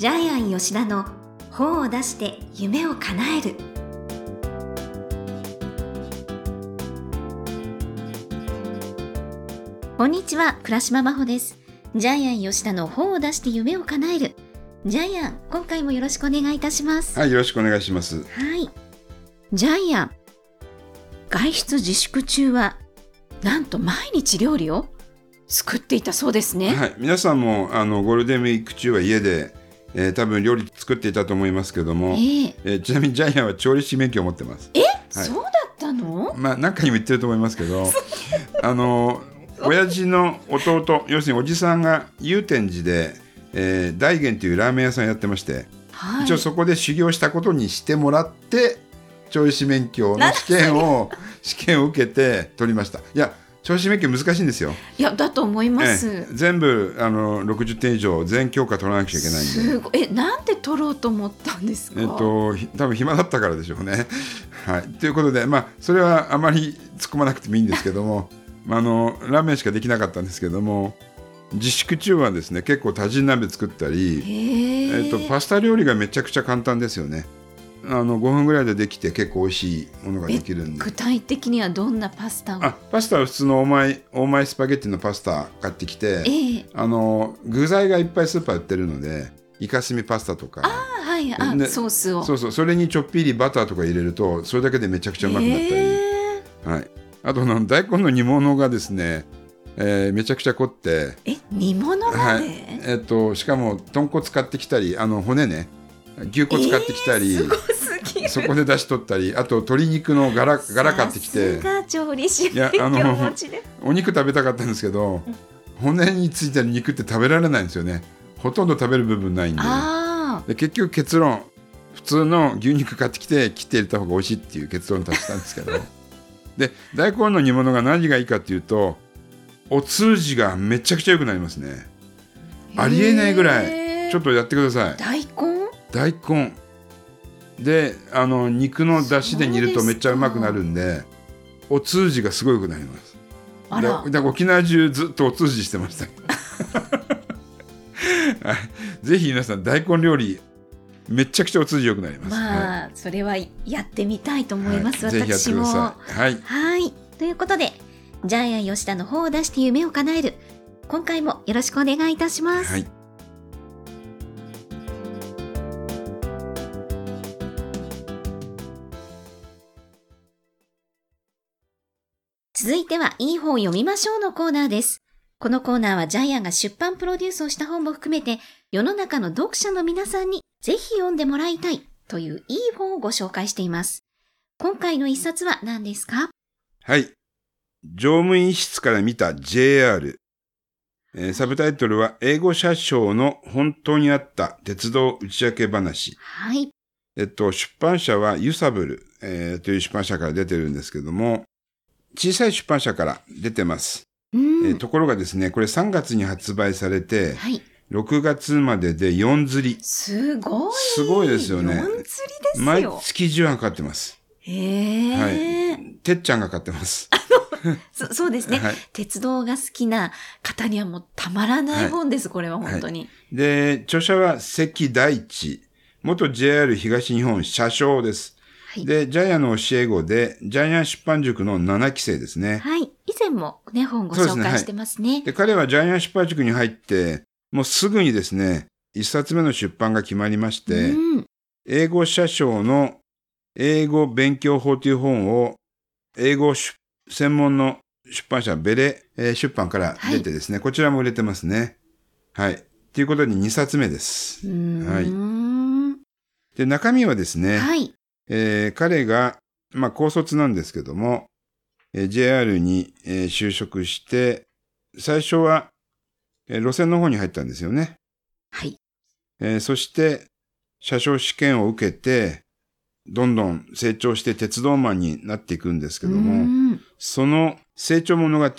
ジャイアン吉田の本を出して夢を叶えるこんにちは倉島真帆ですジャイアン吉田の本を出して夢を叶えるジャイアン今回もよろしくお願いいたしますはい、よろしくお願いします。はい。ジャイアン、外出自粛中は、なんと毎日料理を作っていたそうですね。はい、皆さんもあのゴールデンウィーク中は家で、えー多分料理作っていたと思いますけども、えええーちなみにジャイアンは調理師免許を持ってます。はいそうだったの？まあ何回も言ってると思いますけど、あの親父の弟、要するにおじさんが祐天寺で、えー大元というラーメン屋さんやってまして、はい。一応そこで修行したことにしてもらって調理師免許の試験を 試験を受けて取りました。いや調理師免許難しいんですよ。いや、だと思います。ええ全部あの60点以上全教科取らなくちゃいけないんで。すごい。え、なんで撮ろうと思ったんですか？えっと、ひ多分暇だったからでしょうね。はい、ということで、まあ、それはあまり突っ込まなくてもいいんですけども まああのラーメンしかできなかったんですけども自粛中はですね結構多人鍋作ったり。えっと、パスタ料理がめちゃくちゃ簡単ですよね。あの5分ぐらいでできて結構美味しいものができるんで。具体的にはどんなパスタを？あパスタは普通のオーマイオーマイスパゲッティのパスタ買ってきてええ。あの具材がいっぱいスーパー売ってるのでイカスミパスタとか。あ、はい。あ、ねソースを。そうそうそれにちょっぴりバターとか入れるとそれだけでめちゃくちゃうまくなったり、へえ。はい、あとあの大根の煮物がですね、えーめちゃくちゃ凝って、え、煮物まで、はい。えっとしかも豚骨買ってきたりあの骨ね牛骨買ってきたり、すごすぎる。そこで出し取ったりあと鶏肉のガラガラ買ってきさていやあのお肉食べたかったんですけど骨についてる肉って食べられないんですよね。ほとんど食べる部分ないんで。あで結局結論普通の牛肉買ってきて切って入れた方が美味しいっていう結論に達したんですけど。で大根の煮物が何がいいかっていうとお通じがめちゃくちゃ良くなりますね。あありえないぐらい。ちょっとやってください。大根大根。であの肉の出汁で煮るとめっちゃうまくなるんでお通じがすごくなります。あら。でで沖縄中ずっとお通じしてました。はい。ぜひ皆さん大根料理めちゃくちゃお通じ良くなります、まあ、それはやってみたいと思います、はい。ぜひやってくだ私もさい。はい。はい。ということでジャイアン吉田の方を出して夢を叶える。今回もよろしくお願いいたします、はい続いてはいい本を読みましょうのコーナーです。このコーナーはジャイアンが出版プロデュースをした本も含めて世の中の読者の皆さんにぜひ読んでもらいたいといういい本をご紹介しています。今回の一冊は何ですか？はい乗務員室から見た JR、えーサブタイトルは英語車掌の本当にあった鉄道内訳話はい。えっと、出版社はユサブル、えーという出版社から出てるんですけども、小さい出版社から出てます。うん。えーところがですね、これ3月に発売されて、はい。6月までで4釣り。すごい。すごいですよね四釣りです毎よ。月10話かかってます。へえ、はい。てっちゃんが買ってます。そ。そうですね、はい鉄道が好きな方にはもうたまらない本です、これは本当に。で、著者は関大地。元 JR 東日本車掌です。はい。で、ジャイアンの教え子で、ジャイアン出版塾の7期生ですね。はい。以前もね、本ご紹介してますね。で、彼はジャイアン出版塾に入って、もうすぐにですね、一冊目の出版が決まりまして、うん。英語社章の英語勉強法という本を、英語出専門の出版社、ベレ、えー出版から出てですね、こちらも売れてますね。はい。ということで2冊目です。はいん。で、中身はですね、はい。えー彼が、まあ、高卒なんですけども、えー JR に、えー就職して、最初は、えー路線の方に入ったんですよね。はい。えーそして、車掌試験を受けて、どんどん成長して鉄道マンになっていくんですけどうも、んその成長物語。あ、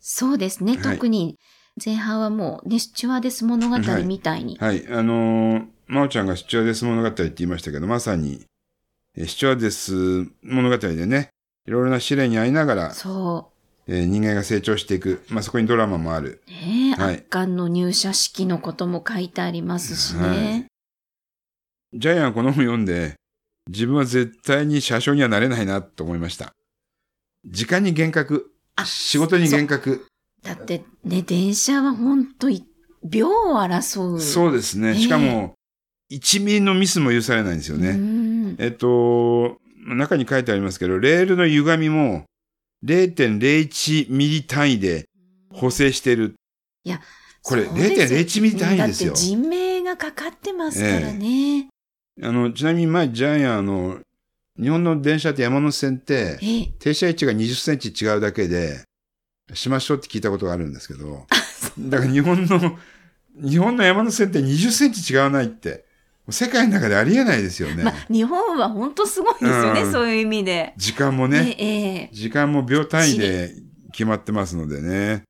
そうですね。はい特に前半はもうね、スチュワーデス物語みたいに。はい。あのー、まおちゃんがスチュワーデス物語って言いましたけど、まさに、えースチュワーデス物語でね、いろいろな試練に遭いながら、そえー人間が成長していく。まあ、そこにドラマもある。う。ね、はい圧巻の入社式のことも書いてありますしね。はいジャイアンはこの本読んで、自分は絶対に車掌にはなれないなと思いました。時間に厳格。あ仕事に厳格。だってね、電車は本当に秒を争う。そうですね。ええしかも、1ミリのミスも許されないんですよね。うん。えっと、中に書いてありますけど、レールの歪みも0.01ミリ単位で補正してる。いや、これそうですよ0.01ミリ単位ですよ。だって人命がかかってますからね。あの、ちなみに前、ジャイアン、あの、日本の電車って山手線って、ええ。停車位置が20センチ違うだけで、しましょうって聞いたことがあるんですけど、だから日本の、日本の山手線って20センチ違わないって、世界の中でありえないですよね。まあ、日本は本当すごいですよね、うんそういう意味で。時間もね、ええ時間も秒単位で決まってますのでね。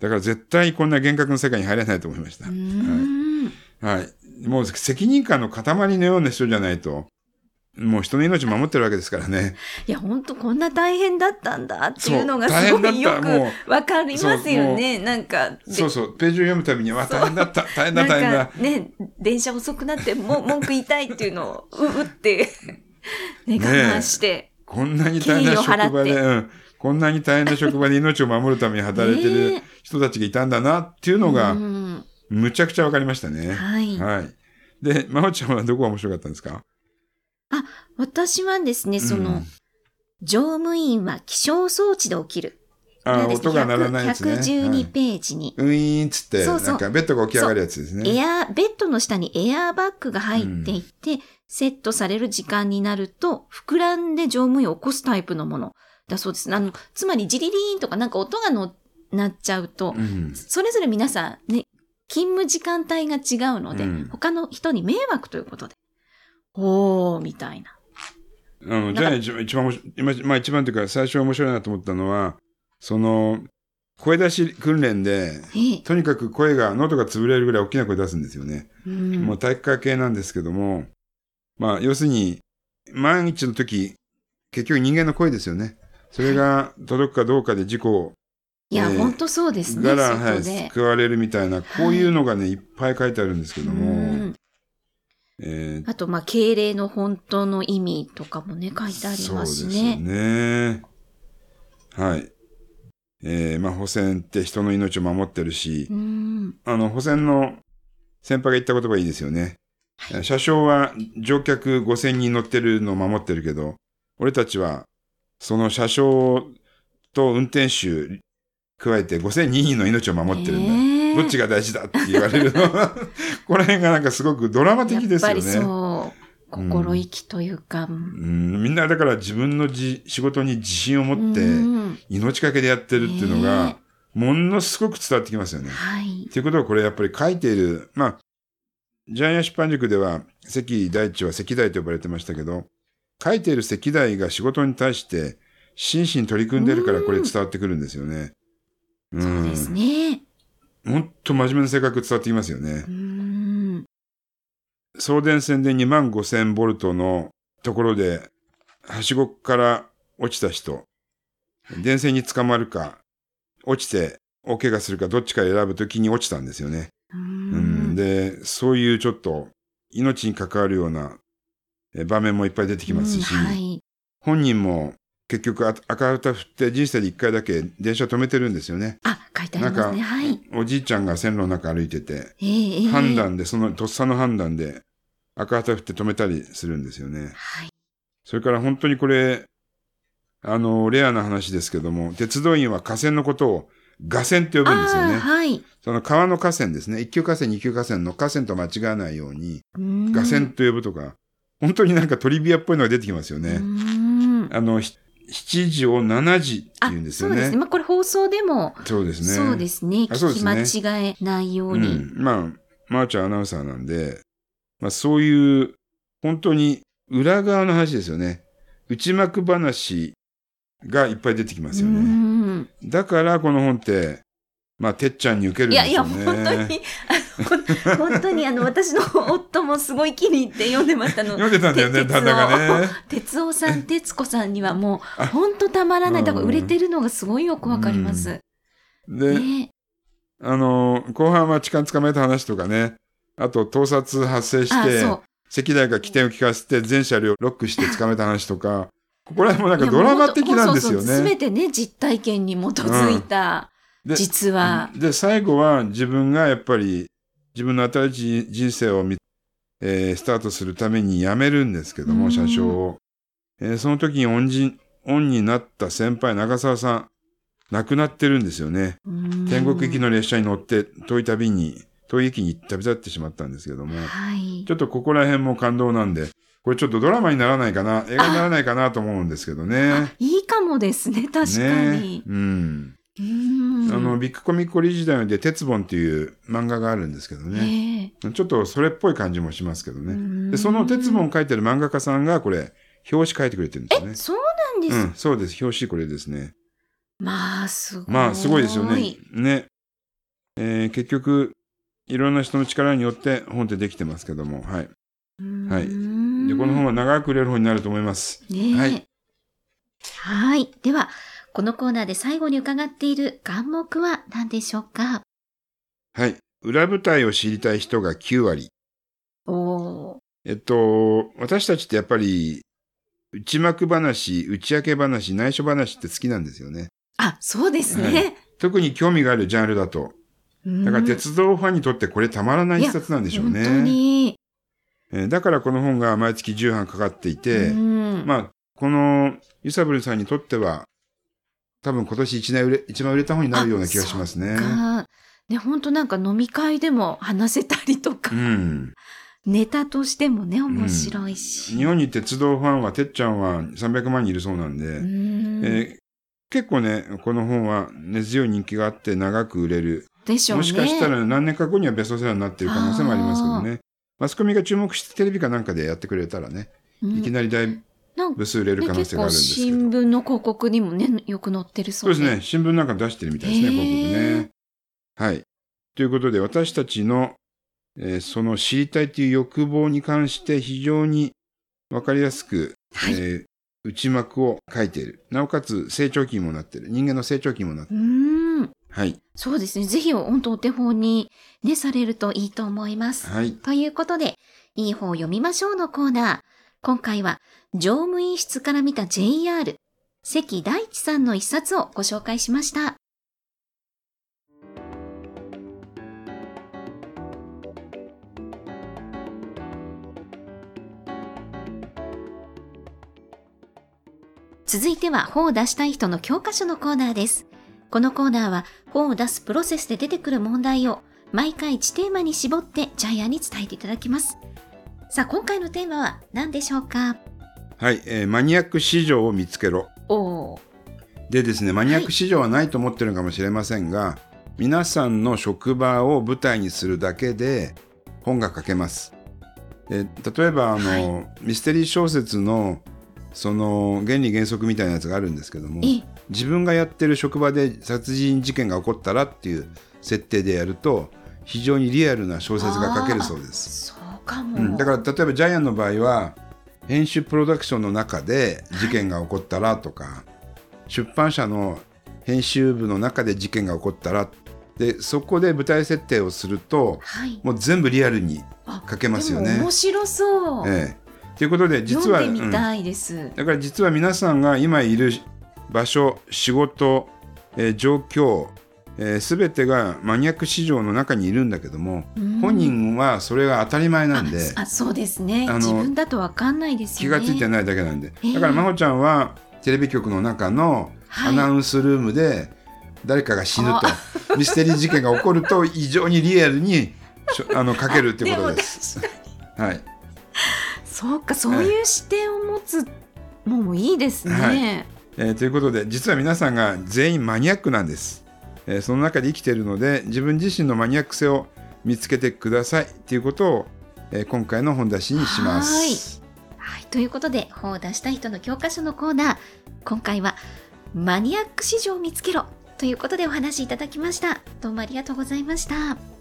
だから絶対こんな厳格の世界に入れないと思いましたう。ん。はい。もう責任感の塊のような人じゃないと、もう人の命守ってるわけですからね。いや、本当こんな大変だったんだっていうのがすごいよくわかりますよね。なんか、でそうそう、ページを読むたびに、わ、大変だった、大変だ、大変だか。ね、電車遅くなっても文句言いたいっていうのを、ううって、ね、我慢して。こんなに大変な職場で、うん、こんなに大変な職場で命を守るために働いてる ね人たちがいたんだなっていうのが、うんむちゃくちゃわかりましたね。はい。はい。で、まおちゃんはどこが面白かったんですか？私はですね、その、うん乗務員は気象装置で起きる。あこれはですね音が鳴らないやつね。112はいページに、ウィーンっつって、そうそうなんかベッドが起き上がるやつですね。エア、ベッドの下にエアーバッグが入っていて、セットされる時間になると、膨らんで乗務員を起こすタイプのものだそうです。あの、つまりジリリーンとかなんか音がの鳴っちゃうと、うん。それぞれ皆さんね、勤務時間帯が違うので、うん他の人に迷惑ということで。おー、みたいな。あの、じゃあ一番、一番面白い、今、まあ一番というか最初面白いなと思ったのは、その、声出し訓練で、ええ。とにかく声が、喉が潰れるぐらい大きな声出すんですよね。うんもう体育会系なんですけども、まあ要するに、万一の時、結局人間の声ですよね。それが届くかどうかで事故いや、ええほんとそうですね、から、はい。救われるみたいな、こういうのがね、いっぱい書いてあるんですけどうも、んえーあと、まあ、敬礼の本当の意味とかもね、書いてありますしそうですよね。ね。はい。えー、まあ、保線って人の命を守ってるし、うん。あの、保線の先輩が言った言葉いいですよね。車掌は乗客5000人乗ってるのを守ってるけど、俺たちは、その車掌と運転手加えて5002人の命を守ってるんだ。ねえどっちが大事だって言われるのは、この辺がなんかすごくドラマ的ですよね。やっぱりそう、心意気というか。うん、みんなだから自分のじ仕事に自信を持ってうん命かけでやってるっていうのねがものすごく伝わってきますよね。はい。ということはこれやっぱり書いている、まあ、ジャイアン出版塾では関大地は関大と呼ばれてましたけど、書いている関大が仕事に対して真摯に取り組んでるからこれ伝わってくるんですよね。うんそうですね。もっと真面目な性格伝わってきますよねう。ん。送電線で2万5000ボルトのところで、はしごから落ちた人、電線に捕まるか、落ちて大怪我するかどっちか選ぶときに落ちたんですよね。で、そういうちょっと命に関わるようなえ場面もいっぱい出てきますし、うんはい。本人も結局あ赤旗振って人生で一回だけ電車止めてるんですよね。あ、書いてありますね。はい。おじいちゃんが線路の中歩いてて、ええええ判断で、そのとっさの判断で赤旗振って止めたりするんですよね。はい。それから本当にこれ、あの、レアな話ですけども、鉄道員は河川のことを河川って呼ぶんですよね。はい。その川の河川ですね。一級河川、二級河川の河川と間違わないように、うん河川と呼ぶとか、本当になんかトリビアっぽいのが出てきますようね。んあの、ひ7時を7時ってあ言うんですよね。そうですね。まあ、これ放送でも、そうですね。そうですね。聞き間違えないよううに。ん。まあ、まー、ちゃんアナウンサーなんで、まあそういう、本当に裏側の話ですよね。内幕話がいっぱい出てきますようね。んだからこの本って、まあ、てっちゃんに受けるんいやいや、ですよね。本当に、あの、本当に、あの、私の夫もすごい気に入って読んでましたの。読んでたんだよね、て旦那がね。哲夫さん、徹子さんにはもう、あ本当たまらない。だからうん売れてるのがすごいよくわかります。で、ねあの、後半は痴漢捕まえた話とかね、あと盗撮発生しあ、てそ、う。石大が起点を聞かせて全車両ロックして捕まえた話とか、ここら辺もなんかドラマ的なんですよすべね。てね、実体験に基づいた、で実は。で、最後は自分がやっぱり自分の新しい人生をみ、えースタートするために辞めるんですけども、うん車掌を。えーその時に恩人、恩になった先輩、長澤さん、亡くなってるんですよね。天国行きの列車に乗って遠い旅に、遠い駅に旅立ってしまったんですけども、はいち。ょっとここら辺も感動なんで、これちょっとドラマにならないかな、映画にならないかなと思うんですけどね。いいかもですね、確かねに。うん。うんあの、ビッグコミックオリジナルで、鉄本っていう漫画があるんですけどね。えちょっとそれっぽい感じもしますけどえね。で、その鉄本を書いてる漫画家さんが、これ、表紙書いてくれてるんですよね。そうなんです。うん、そうです。表紙これですね。まあ、すごい。まあ、すごいですよね。ね。えー結局、いろんな人の力によって本ってできてますけども、はい。うん。はいで、この本は長く売れる本になると思います。ねえ。ははいい。では、このコーナーで最後に伺っている願目は何でしょうか？はい。裏舞台を知りたい人が9割。おー。えっと、私たちってやっぱり、内幕話、打ち明け話、内緒話って好きなんですよね。あ、そうですはね。特に興味があるジャンルだと。だから鉄道ファンにとってこれたまらない一冊なんでしょうね。本当に。えーだからこの本が毎月10版かかっていて、うんまあ、このユサブルさんにとっては、多分今年一年売れ、一番売れた本になるような気がしますね。かね、本当なんか飲み会でも話せたりとか、うん。ネタとしてもね、面白いし。日本に鉄道ファンは、てっちゃんは300万人いるそうなんで、うんえー結構ね、この本は根強い人気があって長く売れる。でしょうね。もしかしたら何年か後にはベストセラーになっている可能性もありますけどね。マスコミが注目してテレビかなんかでやってくれたらね、うん、いきなりだいなんかれる可能性があるんですけど。新聞の広告にもね、よく載ってるそううで。そですね。新聞なんか出してるみたいですね、広告ね。はい。ということで、私たちの、えーその知りたいという欲望に関して非常にわかりやすく、はいえー内幕を書いている。なおかつ成長期にもなっている。人間の成長期にもなっている。うん。はい。そうですね。ぜひ、本当お手本にね、されるといいと思います。はい。ということで、いい方を読みましょうのコーナー。今回は、乗務員室から見た JR、関大地さんの一冊をご紹介しました。続いては、本を出したい人の教科書のコーナーです。このコーナーは、本を出すプロセスで出てくる問題を、毎回1テーマに絞ってジャイアンに伝えていただきます。さあ、今回のテーマは何でしょうか？はい。えーマニアック市場を見つけろ。おー。でですね、マニアック市場はないと思ってるかもしれませんが、皆さんの職場を舞台にするだけで本が書けます。で例えばあの、ミステリー小説のその原理原則みたいなやつがあるんですけどもえ、自分がやってる職場で殺人事件が起こったらっていう設定でやると非常にリアルな小説が書けるそうです。かも。うん、だから例えばジャイアンの場合は編集プロダクションの中で事件が起こったらとか、出版社の編集部の中で事件が起こったらでそこで舞台設定をするとはい。もう全部リアルにあ書けますよねでも面白そう。ええということで実はうんたいです。だから実は皆さんが今いる場所仕事、えー状況、えー、全てがマニアック市場の中にいるんだけども、うん。本人はそれが当たり前なんでああそうですね。あの自分だとわかんないです気よね。がついてないだけなんで、ええだから真帆ちゃんはテレビ局の中のはい。アナウンスルームで誰かが死ぬと、ミステリー事件が起こると異常にリアルに あの書けるっていうことです。はい、にそうかそういう視点を持つのもいいですね、はい。えーということで実は皆さんが全員マニアックなんです、えその中で生きているので自分自身のマニアック性を見つけてください。ということを、え今回の本出しにします。はい、ということで本を出した人の教科書のコーナー。今回はマニアック市場を見つけろ。ということでお話いただきました。どうもありがとうございました。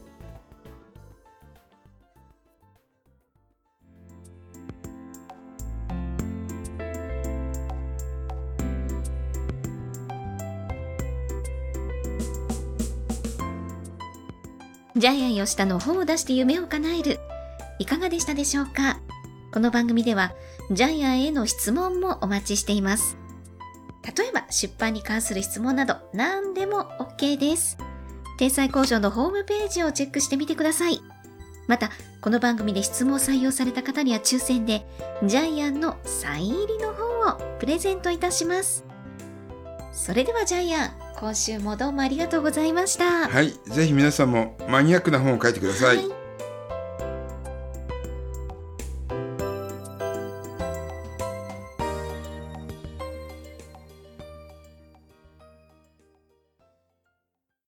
ジャイアン吉田の本を出して夢を叶えるいかがでしたでしょうか？この番組ではジャイアンへの質問もお待ちしています。例えば出版に関する質問など何でも OK です。天才工場のホームページをチェックしてみてください。また、この番組で質問を採用された方には抽選でジャイアンのサイン入りの本をプレゼントいたします。それではジャイアン、今週もどうもありがとうございました。はい。ぜひ皆さんもマニアックな本を書いてください。はい